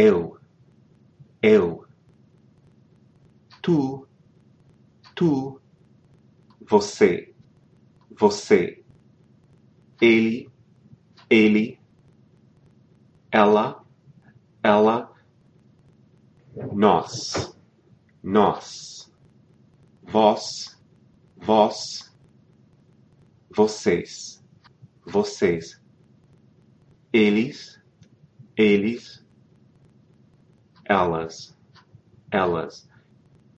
eu, eu, tu, tu, você, você, ele, ele, ela, ela, nós, nós, vós, vós, vocês, vocês, eles, eles, alice alice